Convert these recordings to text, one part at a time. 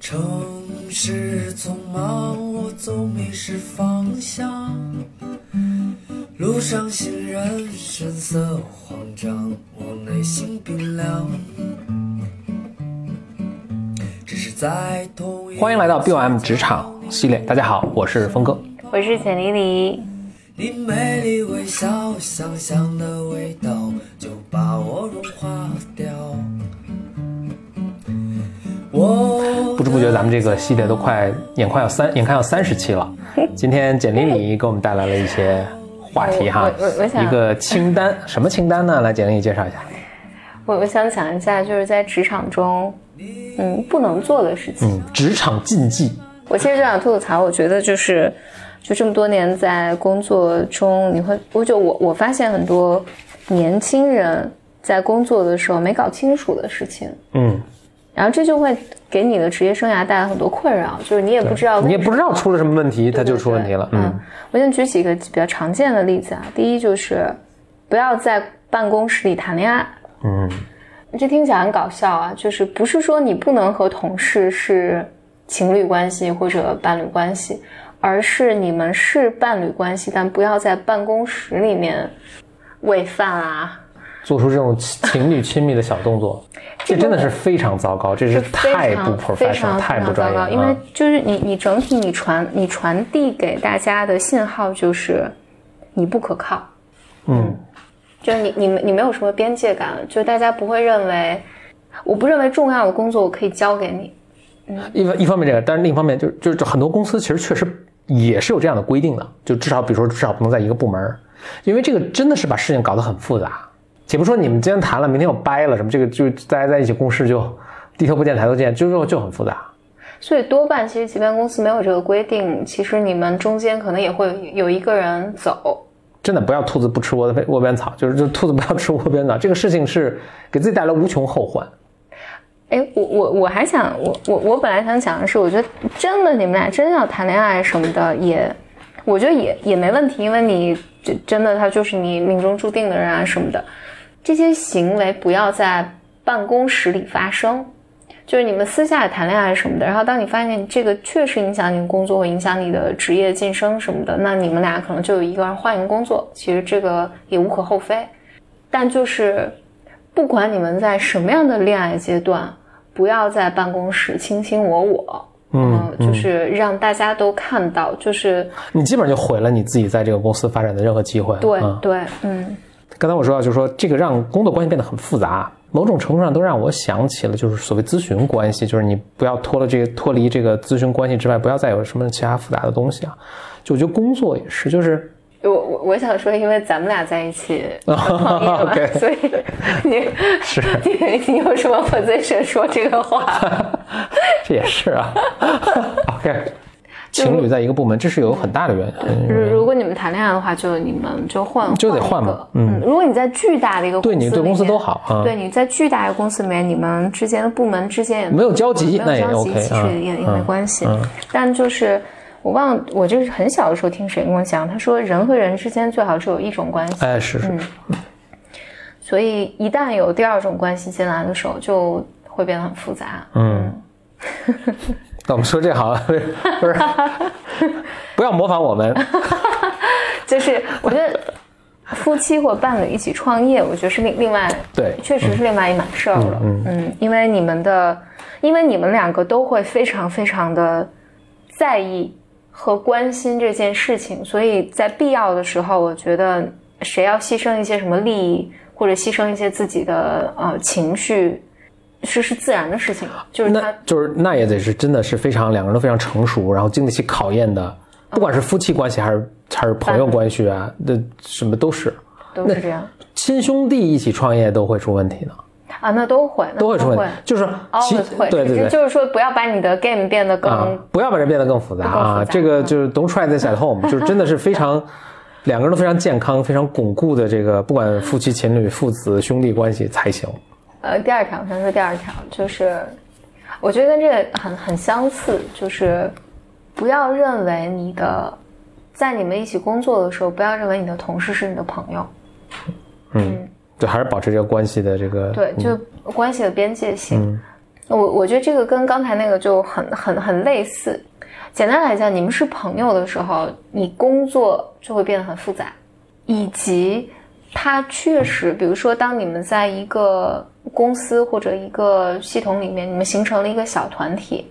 城市匆忙，我总迷失方向。路上行人神色慌张，我内心冰凉。只是在同一欢迎来到 BOM 职场系列，大家好，我是峰哥。我是简丽丽。你美丽微笑，香香的味道就把我融化掉。我不知不觉，咱们这个系列都快眼快要三眼看要三十期了。今天简丽丽给我们带来了一些话题哈我我我，想一个清单，什么清单呢？来，简丽丽介绍一下。我我想讲一下，就是在职场中，嗯，不能做的事情。嗯，职场禁忌。我其实就想吐吐槽，我觉得就是，就这么多年在工作中，你会，我就我我发现很多年轻人在工作的时候没搞清楚的事情，嗯，然后这就会给你的职业生涯带来很多困扰，就是你也不知道，你也不知道出了什么问题，它就出问题了。对嗯，我先举几个比较常见的例子啊。第一就是不要在办公室里谈恋爱。嗯，这听起来很搞笑啊，就是不是说你不能和同事是情侣关系或者伴侣关系，而是你们是伴侣关系，但不要在办公室里面喂饭啊，做出这种情侣亲密的小动作，这真的是非常糟糕，这是太不 professional，太。不专业了。因为嗯就是你你整体你传你传递给大家的信号就是你不可靠。嗯，就是你你你没有什么边界感，就大家不会认为，我不认为重要的工作我可以交给你。嗯一方一方面这个，但是另一方面就是就是很多公司其实确实也是有这样的规定的，就至少比如说至少不能在一个部门儿，因为这个真的是把事情搞得很复杂。且不说你们今天谈了，明天又掰了什么，这个就大家在一起共事就低头不见抬头见，就就就很复杂。所以多半其实，即便公司没有这个规定，其实你们中间可能也会有一个人走。真的不要兔子不吃窝边窝边草，就是就兔子不要吃窝边草，这个事情是给自己带来无穷后患。哎，我我我还想，我我我本来想讲的是，我觉得真的你们俩真要谈恋爱什么的，也我觉得也也没问题，因为你这真的他就是你命中注定的人啊什么的，这些行为不要在办公室里发生。就是你们私下谈恋爱什么的，然后当你发现这个确实影响你的工作，会影响你的职业晋升什么的，那你们俩可能就有一个人换一个工作，其实这个也无可厚非。但就是不管你们在什么样的恋爱阶段，不要在办公室卿卿我我，嗯呃就是让大家都看到，就是你基本上就毁了你自己在这个公司发展的任何机会。对、嗯对，嗯，刚才我说到，就是说这个让工作关系变得很复杂，某种程度上都让我想起了就是所谓咨询关系，就是你不要脱了这个脱离这个咨询关系之外，不要再有什么其他复杂的东西啊。就我觉得工作也是，就是我我我想说，因为咱们俩在一起创业嘛 OK 所以你是你你有什么 position 说这个话？这也是啊。OK，情侣在一个部门，这是有很大的原因。如如果你们谈恋爱的话，就你们就换就得换个嘛嗯如果你在巨大的一个对公司你对公司都好啊对你在巨大的公司里面，你们之间的部门之间也没有交集那也 OK，其实嗯也也嗯没关系嗯。但就是我忘了，我就是很小的时候听谁跟我讲，他说人和人之间最好只有一种关系，哎，是是，所以一旦有第二种关系进来的时候，就会变得很复杂。嗯。那我们说这好像 不是，不要模仿我们。就是我觉得夫妻或伴侣一起创业，我觉得是另另外对确实是另外一码事儿了。嗯因为你们的，因为你们两个都会非常非常的在意和关心这件事情，所以在必要的时候，我觉得谁要牺牲一些什么利益，或者牺牲一些自己的呃情绪，是是自然的事情，就是那就是那也得是真的是非常两个人都非常成熟，然后经得起考验的，不管是夫妻关系还是还是朋友关系啊，那什么都是。都是这样亲兄弟一起创业都会出问题的，啊，那都会，都会出问题。就是其会，对对对，就是说不要把你的 game 变得更、啊，不要把人变得更复杂啊！这个就是 don't try this at home，就是真的是非常两个人都非常健康、非常巩固的这个，不管夫妻、情侣、父子、兄弟关系才行。呃，第二条，我想说第二条就是，我觉得跟这个很很相似，就是不要认为你的在你们一起工作的时候，不要认为你的同事是你的朋友，嗯，对，还是保持这个关系的这个对，就关系的边界性。我我觉得这个跟刚才那个就很很很类似。简单来讲，你们是朋友的时候，你工作就会变得很复杂，以及它确实，比如说，当你们在一个公司或者一个系统里面，你们形成了一个小团体，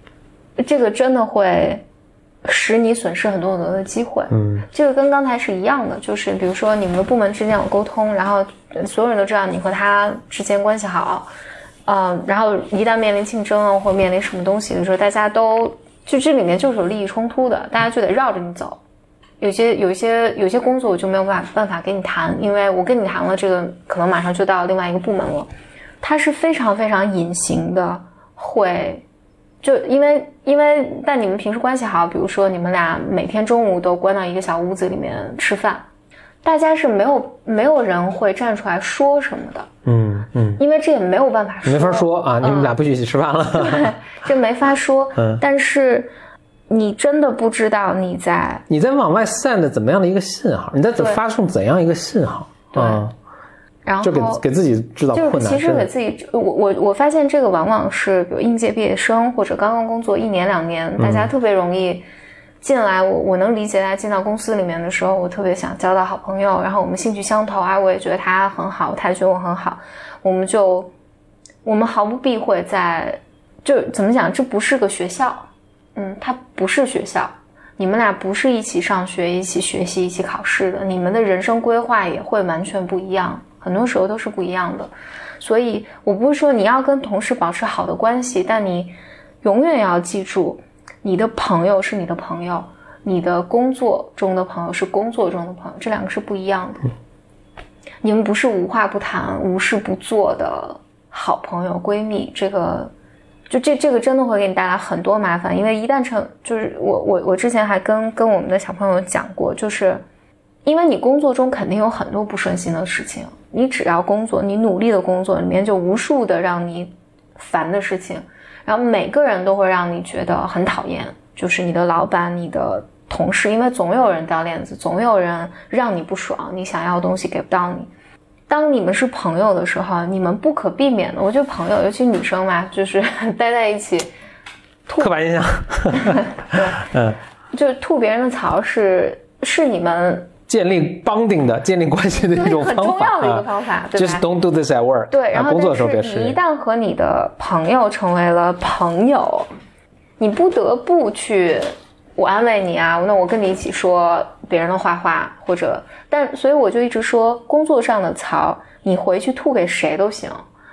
这个真的会使你损失很多很多的机会。嗯，这个跟刚才是一样的，就是比如说你们的部门之间有沟通，然后所有人都知道你和他之间关系好，嗯、然后一旦面临竞争啊，或面临什么东西的时候，大家都就这里面就是有利益冲突的，大家就得绕着你走。有些有一些有些工作我就没有办法办法跟你谈，因为我跟你谈了这个，可能马上就到另外一个部门了，它是非常非常隐形的，会就因为因为但你们平时关系好，比如说你们俩每天中午都关到一个小屋子里面吃饭，大家是没有没有人会站出来说什么的，嗯嗯，因为这也没有办法说，没法说啊，你们俩不许一起吃饭了。对，这没法说。嗯。但是你真的不知道你在你在往外散的怎么样的一个信号？你在对发送怎样一个信号？对啊，然后就给给自己制造就是困难。其实给自己，我我我发现这个往往是比如应届毕业生或者刚刚工作一年两年，大嗯家特别容易进来。我我能理解，大家进到公司里面的时候，我特别想交到好朋友，然后我们兴趣相投啊，我也觉得他很好，他也觉得我很好，我们就我们毫不避讳在就怎么讲，这不是个学校，嗯，它不是学校。你们俩不是一起上学、一起学习、一起考试的，你们的人生规划也会完全不一样，很多时候都是不一样的。所以我不是说你要跟同事保持好的关系，但你永远要记住，你的朋友是你的朋友，你的工作中的朋友是工作中的朋友，这两个是不一样的。你们不是无话不谈、无事不做的好朋友、闺蜜，这个就这这个真的会给你带来很多麻烦，因为一旦成就是我我我之前还跟跟我们的小朋友讲过，就是因为你工作中肯定有很多不顺心的事情，你只要工作，你努力的工作里面就无数的让你烦的事情，然后每个人都会让你觉得很讨厌，就是你的老板、你的同事，因为总有人掉链子，总有人让你不爽，你想要的东西给不到你。当你们是朋友的时候，你们不可避免的，我觉得朋友，尤其女生嘛，就是 待在一起，吐刻板印象。嗯，就是吐别人的槽是是你们建立 bonding 的建立关系的一种很方法重要的一个啊。方法，对吧 Just don't do this at work。对，然后啊工作的时候你一。旦和你的朋友成为了朋友，你不得不去我安慰你啊，那我跟你一起说别人的画画，或者但所以我就一直说，工作上的槽你回去吐给谁都行，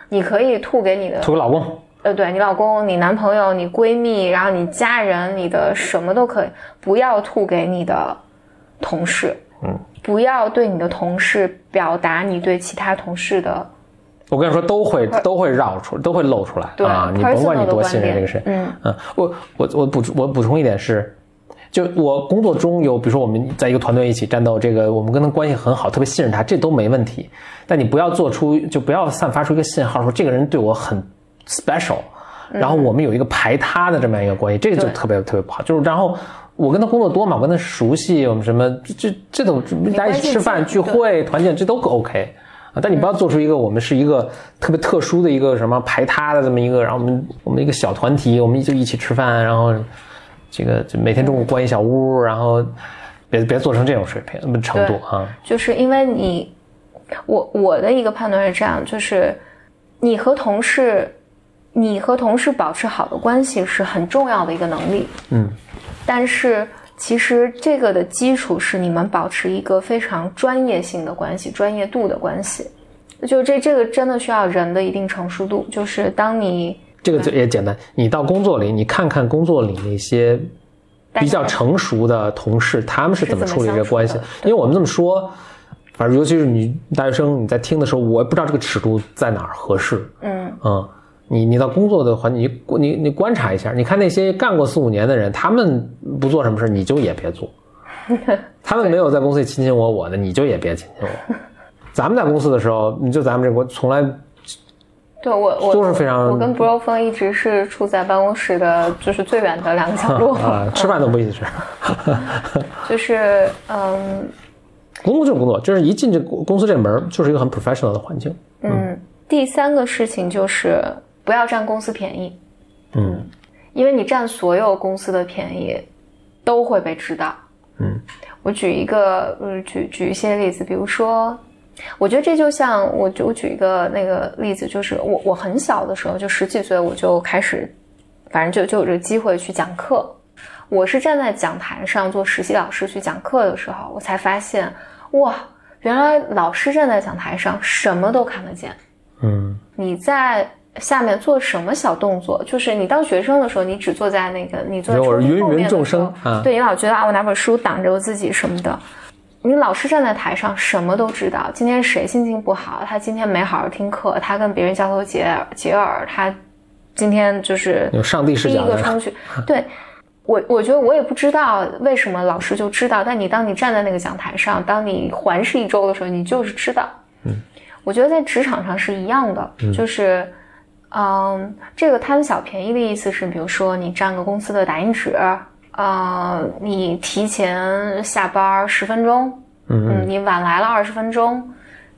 你可以吐给你的图个老公，呃，对你老公、你男朋友、你闺蜜，然后你家人、你的什么都可以，不要吐给你的同事，嗯，不要对你的同事表达你对其他同事的我跟你说都会都会绕出，都会露出来。对啊！你甭管你多信任这个谁，嗯。嗯，我我我补我补充一点是，就我工作中有，比如说我们在一个团队一起战斗，这个我们跟他关系很好，特别信任他，这都没问题。但你不要做出，就不要散发出一个信号，说这个人对我很 special，然后我们有一个排他的这么样一个关系，这个就特别特别不好。就是然后我跟他工作多嘛，我跟他熟悉，我们什么这这这都大家一起吃饭聚会团建，这都 OK。啊，但你不要做出一个我们是一个特别特殊的一个什么排他的这么一个，然后我们我们一个小团体，我们就一起吃饭，然后这个就每天中午关一小屋，然后别别做成这种水平程度啊。就是因为你，我我的一个判断是这样，就是你和同事，你和同事保持好的关系是很重要的一个能力，嗯，但是其实这个的基础是你们保持一个非常专业性的关系，专业度的关系。就这这个真的需要人的一定成熟度，就是当你这个就也简单，你到工作里，你看看工作里那些比较成熟的同事，他们是怎么处理这个关系的。因为我们这么说，反正尤其是你大学生，你在听的时候，我也不知道这个尺度在哪儿合适。嗯嗯，你你到工作的环境，你你你观察一下，你看那些干过四五年的人，他们不做什么事，你就也别做。他们没有在公司里卿卿我我的，你就也别卿卿我我。咱们在公司的时候，你就咱们这国从来对我我都是非常我跟 Bro 峰一直是处在办公室的，就是最远的两个角落，啊，吃饭都不一起吃。就是嗯 工作就是工作，就是一进这公公司这门就是一个很 professional 的环境。嗯。第三个事情就是不要占公司便宜，嗯因为你占所有公司的便宜，都会被知道。嗯，我举一个，呃，举举一些例子，比如说，我觉得这就像我我举一个那个例子，就是我我很小的时候，就十几岁我就开始，反正就就有这个机会去讲课。我是站在讲台上做实习老师去讲课的时候，我才发现，哇，原来老师站在讲台上什么都看得见。嗯你在下面做什么小动作，就是你当学生的时候，你只坐在那个你坐在后面对你老觉得啊，我拿本书挡着我自己什么的。你老师站在台上，什么都知道。今天谁心情不好？他今天没好好听课，他跟别人交头接耳，接耳，他今天就是有上帝视第一个冲去。对我，我觉得我也不知道为什么老师就知道，但你当你站在那个讲台上，当你环视一周的时候，你就是知道。嗯，我觉得在职场上是一样的，就是，嗯，这个贪小便宜的意思是，比如说你占个公司的打印纸，呃，你提前下班十分钟，嗯嗯，你晚来了二十分钟，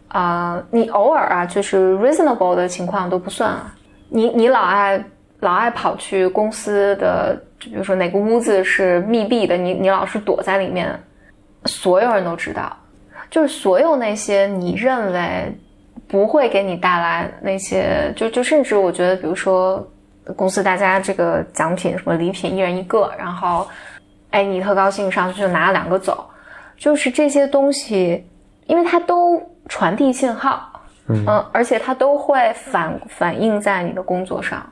呃，你偶尔啊，就是 reasonable 的情况都不算啊。你你老爱老爱跑去公司的，就比如说哪个屋子是密闭的，你你老是躲在里面，所有人都知道，就是所有那些你认为不会给你带来那些，就就甚至我觉得，比如说公司大家这个奖品什么礼品一人一个，然后哎你特高兴上去就拿了两个走，就是这些东西，因为它都传递信号，嗯，而且它都会反反映在你的工作上，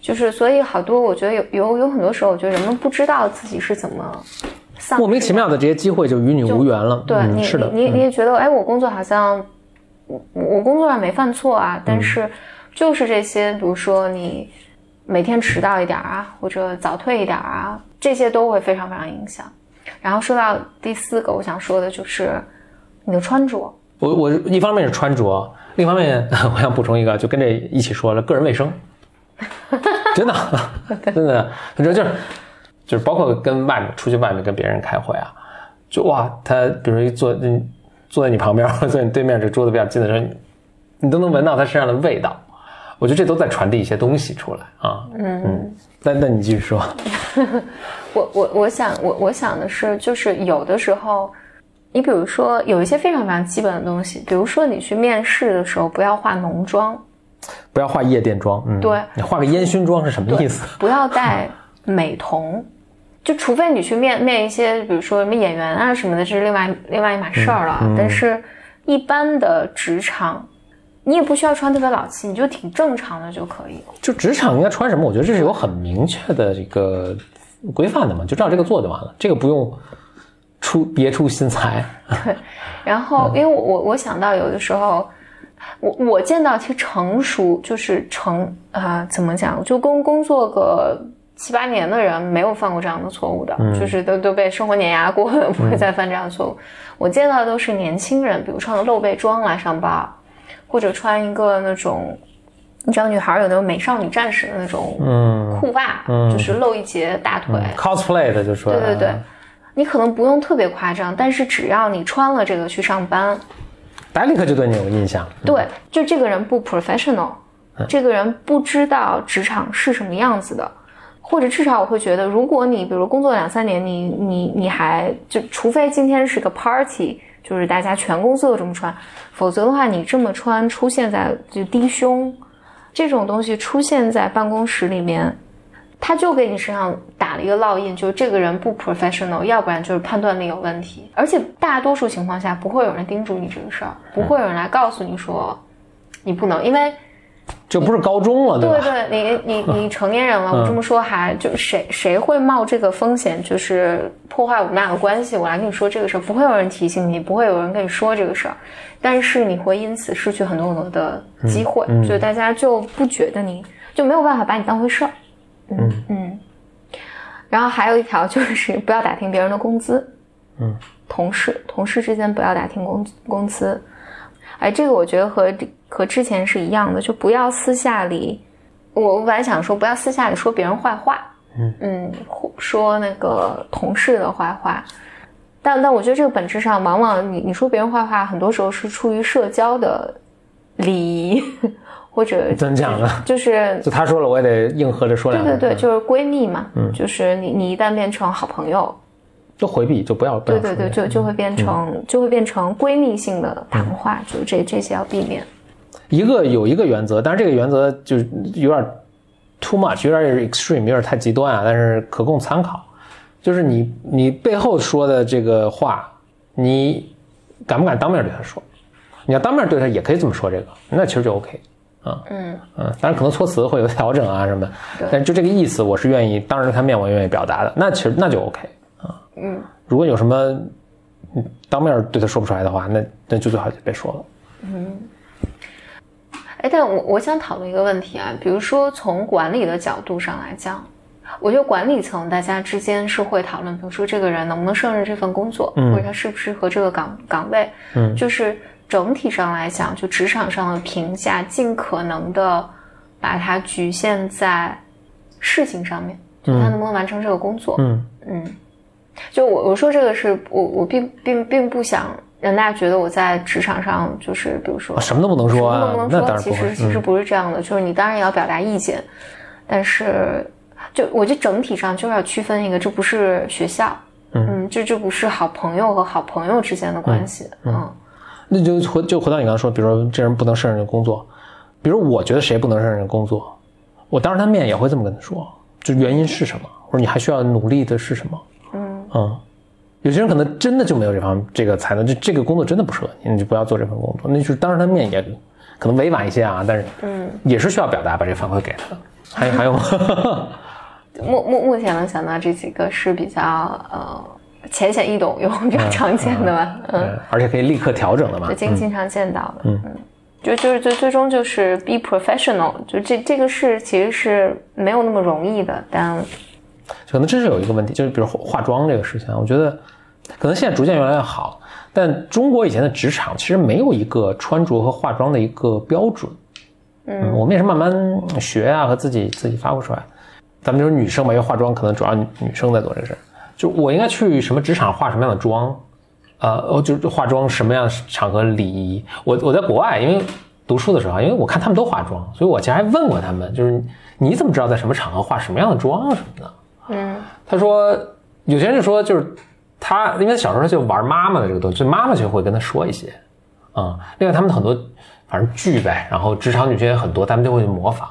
就是所以好多我觉得有有有很多时候，我觉得人们不知道自己是怎么丧莫名其妙的这些机会就与你无缘了。对你，嗯是的，你你你也觉得，哎，我工作好像我我工作上没犯错啊，但是就是这些，比如说你每天迟到一点啊，或者早退一点啊，这些都会非常非常影响。然后说到第四个，我想说的就是你的穿着，我我一方面是穿着，另一方面 我想补充一个，就跟这一起说了个人卫生，真的 真的，反正就是就是包括跟外面出去外面跟别人开会啊，就哇，他比如说一坐嗯坐在你旁边或者 坐你对面这桌子比较近的时候，你你都能闻到他身上的味道，我觉得这都在传递一些东西出来啊。嗯。嗯，那那你继续说，我我我想我我想的是，就是有的时候，你比如说有一些非常非常基本的东西，比如说你去面试的时候不要化浓妆，不要化夜店妆，嗯，对。你化个烟熏妆是什么意思？不要戴美瞳，就除非你去面面一些，比如说什么演员啊什么的，这是另外另外一码事儿了。但是，一般的职场，你也不需要穿特别老气，你就挺正常的就可以。就职场应该穿什么？我觉得这是有很明确的这个规范的嘛，就照这个做就完了，这个不用出别出心裁。对然后，因为我我想到有的时候，我我见到其实成熟就是成啊、怎么讲，就工工作个七八年的人没有犯过这样的错误的，就是都都被生活碾压过，不会再犯这样的错误。我见到的都是年轻人，比如穿个露背装来上班，或者穿一个那种。你知道女孩有那种美少女战士的那种嗯裤袜，嗯就是露一截大腿，，cosplay 的就说，对对对，你可能不用特别夸张，但是只要你穿了这个去上班，大家立刻就对你有印象。对，就这个人不 professional，这个人不知道职场是什么样子的，或者至少我会觉得，如果你比如工作两三年，你你你还就除非今天是个 party，就是大家全公司都这么穿，否则的话，你这么穿出现在就低胸这种东西出现在办公室里面。他就给你身上打了一个烙印，就是这个人不 professional，要不然就是判断力有问题。而且大多数情况下不会有人叮嘱你这个事儿，不会有人来告诉你说你不能，因为就不是高中了，对对吧？对，你你 你成年人了，我这么说还就谁谁会冒这个风险，就是破坏我们俩的关系？我来跟你说这个事儿，不会有人提醒你，不会有人跟你说这个事儿，但是你会因此失去很多很多的机会，所以大家就不觉得你就没有办法把你当回事儿。嗯嗯。然后还有一条就是不要打听别人的工资。嗯。同事同事之间不要打听工工资。哎，这个我觉得和和之前是一样的，就不要私下里。我我本来想说不要私下里说别人坏话，嗯嗯，说那个同事的坏话，但但我觉得这个本质上，往往你你说别人坏话，很多时候是出于社交的礼仪，或或者怎么讲呢？就是 就他说了，我也得硬核着说两句。对对对，就是闺蜜嘛，嗯，就是你你一旦变成好朋友，就回避，就不要不要对对对，就就会变成就会变成闺蜜性的谈话，就这这些要避免。一个有一个原则，但是这个原则就是有点 too much，有点 extreme，有点太极端啊，但是可供参考。就是你你背后说的这个话，你敢不敢当面对他说？你要当面对他也可以这么说这个，那其实就 OK 啊。嗯嗯，当然可能措辞会有调整啊什么对，但就这个意思，我是愿意当着他面我愿意表达的，那其实那就 OK 啊。嗯，如果有什么嗯当面对他说不出来的话，那那就最好就别说了。哎，但我我想讨论一个问题啊，比如说从管理的角度上来讲，我觉得管理层大家之间是会讨论，比如说这个人能不能胜任这份工作，嗯或者他适不适合这个岗岗位，嗯。就是整体上来讲，就职场上的评价，尽可能的把它局限在事情上面，就他能不能完成这个工作，嗯。嗯，就我我说这个是我我并并并不想让大家觉得我在职场上就是比如说啊什么都不能说啊什么都不能说，其实其实嗯不是这样的，就是你当然也要表达意见，但是就我觉得整体上就是要区分一个，这不是学校，嗯，这这不是好朋友和好朋友之间的关系，嗯。那就回就回到你刚刚说，比如说这人不能胜任这工作，比如我觉得谁不能胜任这工作，我当着他面也会这么跟他说，就原因是什么，或者你还需要努力的是什么，嗯嗯，有些人可能真的就没有这方这个才能，就这个工作真的不适合你，你就不要做这份工作，那就是当着他面也可能委婉一些啊，但是嗯，也是需要表达，把这个反馈给他的。还有 还有吗？目目目前能想到这几个是比较呃浅显易懂又比较常见的吧，嗯。嗯，而且可以立刻调整的嘛就。经经常见到的，嗯，就就是最最终就是 be professional，就这这个是其实是没有那么容易的，但可能真是有一个问题，就是比如化妆这个事情啊，我觉得可能现在逐渐越来越好，但中国以前的职场其实没有一个穿着和化妆的一个标准。嗯，我们也是慢慢学啊，和自己自己发挥出来。咱们就是女生嘛，因为化妆可能主要女女生在做这个事儿。就我应该去什么职场化什么样的妆，呃，我就是化妆什么样场合礼仪。我我在国外，因为读书的时候啊，因为我看他们都化妆，所以我其实还问过他们，就是你怎么知道在什么场合化什么样的妆什么的。嗯他说，有些人就说，就是他，因为小时候就玩妈妈的这个东西，所以妈妈就会跟他说一些，啊、另外他们很多反正剧呗，然后职场女性也很多，他们就会模仿。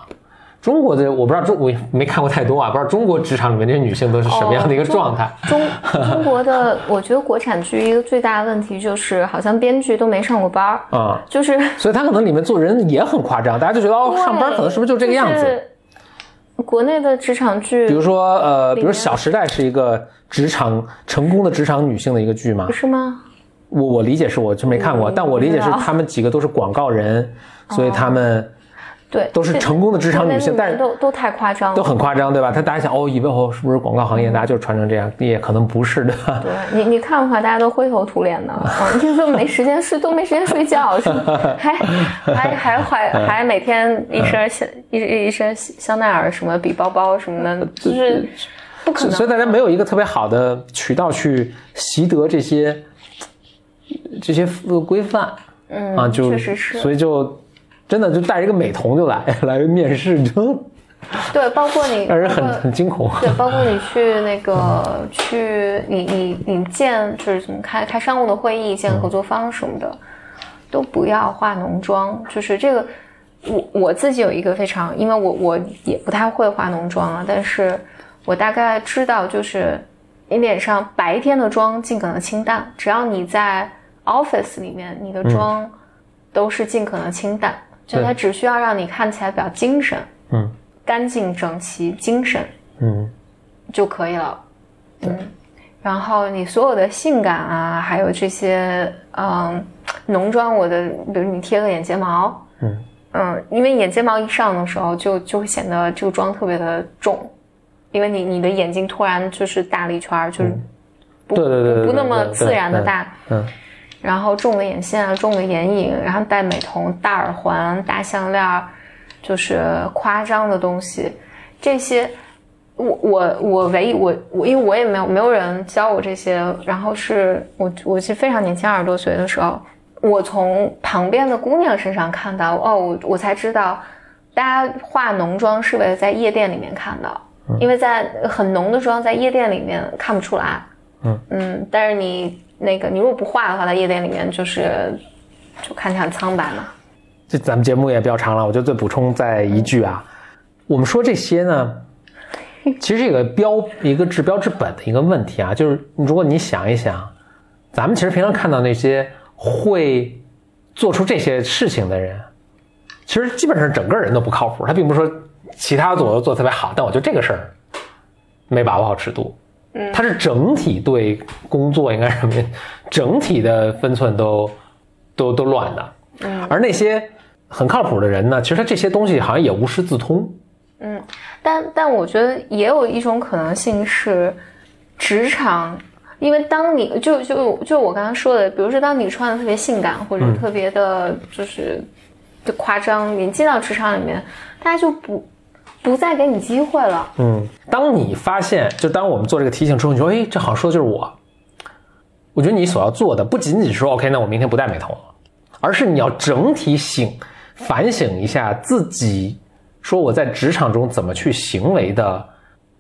中国的我不知道中我没看过太多啊，不知道中国职场里面那些女性都是什么样的一个状态。中 中国的，我觉得国产剧一个最大的问题就是，好像编剧都没上过班儿，啊、就是所以他可能里面做人也很夸张，大家就觉得哦，上班可能是不是就这个样子？就是国内的职场剧，比如说呃，比如《小时代》是一个职场成功的职场女性的一个剧吗不？是吗？我我理解是我就没看过，嗯但我理解是他们几个都是广告人，所以他们对，都是成功的职场女性但是都都太夸张了，都很夸张，对吧？他大家想哦，以为哦是不是广告行业，大家就是传成这样，也可能不是的。对你，你看的话，大家都灰头土脸的，嗯，听说没时间睡，都没时间睡觉，是？还还还还还每天一身香一一身香奈儿什么比包包什么的，就是不可能。所以大家没有一个特别好的渠道去习得这些这些规范嗯啊，就确实是所以就真的就带着一个美瞳就来 来面试，就对，包括你让人很很惊恐。对，包括你去那个去你你你见就是怎么开开商务的会议，见合作方什么的，都不要化浓妆。就是这个，我我自己有一个非常，因为我我也不太会化浓妆啊，但是我大概知道，就是你脸上白天的妆尽可能清淡，只要你在 office 里面，你的妆都是尽可能清淡，就它只需要让你看起来比较精神。嗯干净整齐、精神嗯就可以了。嗯，然后你所有的性感啊，还有这些嗯浓妆，我的比如你贴个眼睫毛，嗯嗯，因为眼睫毛一上的时候就就会显得这个妆特别的重，因为你你的眼睛突然就是大了一圈儿，就是不、对对对对不那么自然的大。嗯然后种个眼线啊，种个眼影，然后戴美瞳、大耳环、大项链儿，就是夸张的东西，这些。我我我唯一我我因为我也没有没有人教我这些，然后是我我是非常年轻二十多岁的时候，我从旁边的姑娘身上看到哦，我我才知道大家化浓妆是为了在夜店里面看到，因为在很浓的妆在夜店里面看不出来。嗯嗯，但是你那个你如果不化的话，在夜店里面就是就看起来很苍白嘛。这咱们节目也比较长了，我就再补充再一句啊，我们说这些呢，其实是一个标一个治标治本的一个问题啊，就是如果你想一想，咱们其实平常看到那些会做出这些事情的人，其实基本上整个人都不靠谱。他并不是说其他做都做特别好，但我觉得这个事儿没把握好尺度。嗯，他是整体对工作应该什么，整体的分寸都都都乱的。嗯，而那些很靠谱的人呢，其实他这些东西好像也无师自通。嗯，但但我觉得也有一种可能性是，职场，因为当你就就就我刚刚说的，比如说当你穿的特别性感或者特别的，就是就夸张，你进到职场里面，大家就不不再给你机会了。嗯，当你发现，就当我们做这个提醒之后，你说，哎，这好像说的就是我。我觉得你所要做的不仅仅说，OK，那我明天不戴美瞳了，而是你要整体醒反省一下自己。说我在职场中怎么去行为的，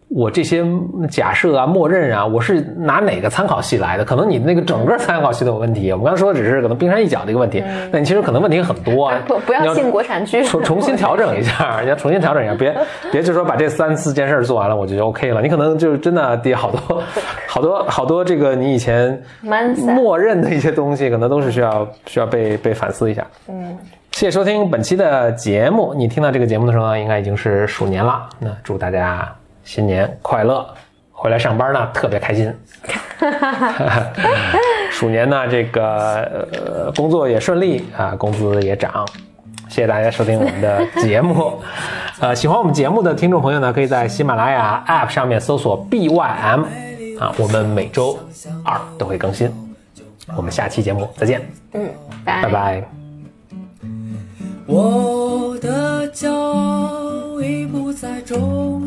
我这些假设啊、默认啊，我是拿哪个参考系来的？可能你那个整个参考系都有问题。我们刚才说的只是可能冰山一角的一个问题，那你其实可能问题很多啊。不不要信国产剧，重重新调整一下，你要重新调整一下，别 别就说把这三四件事做完了，我就 OK 了。你可能就真的得好多 好多好多这个你以前默认的一些东西，可能都是需要需要被被反思一下。嗯。谢谢收听本期的节目。你听到这个节目的时候呢，应该已经是鼠年了。那祝大家新年快乐，回来上班呢特别开心。鼠年呢，这个呃工作也顺利啊，工资也涨。谢谢大家收听我们的节目。呃，喜欢我们节目的听众朋友呢，可以在喜马拉雅 App 上面搜索 BYM 啊，我们每周二都会更新。我们下期节目再见。嗯，拜拜。我的骄傲已不再重要，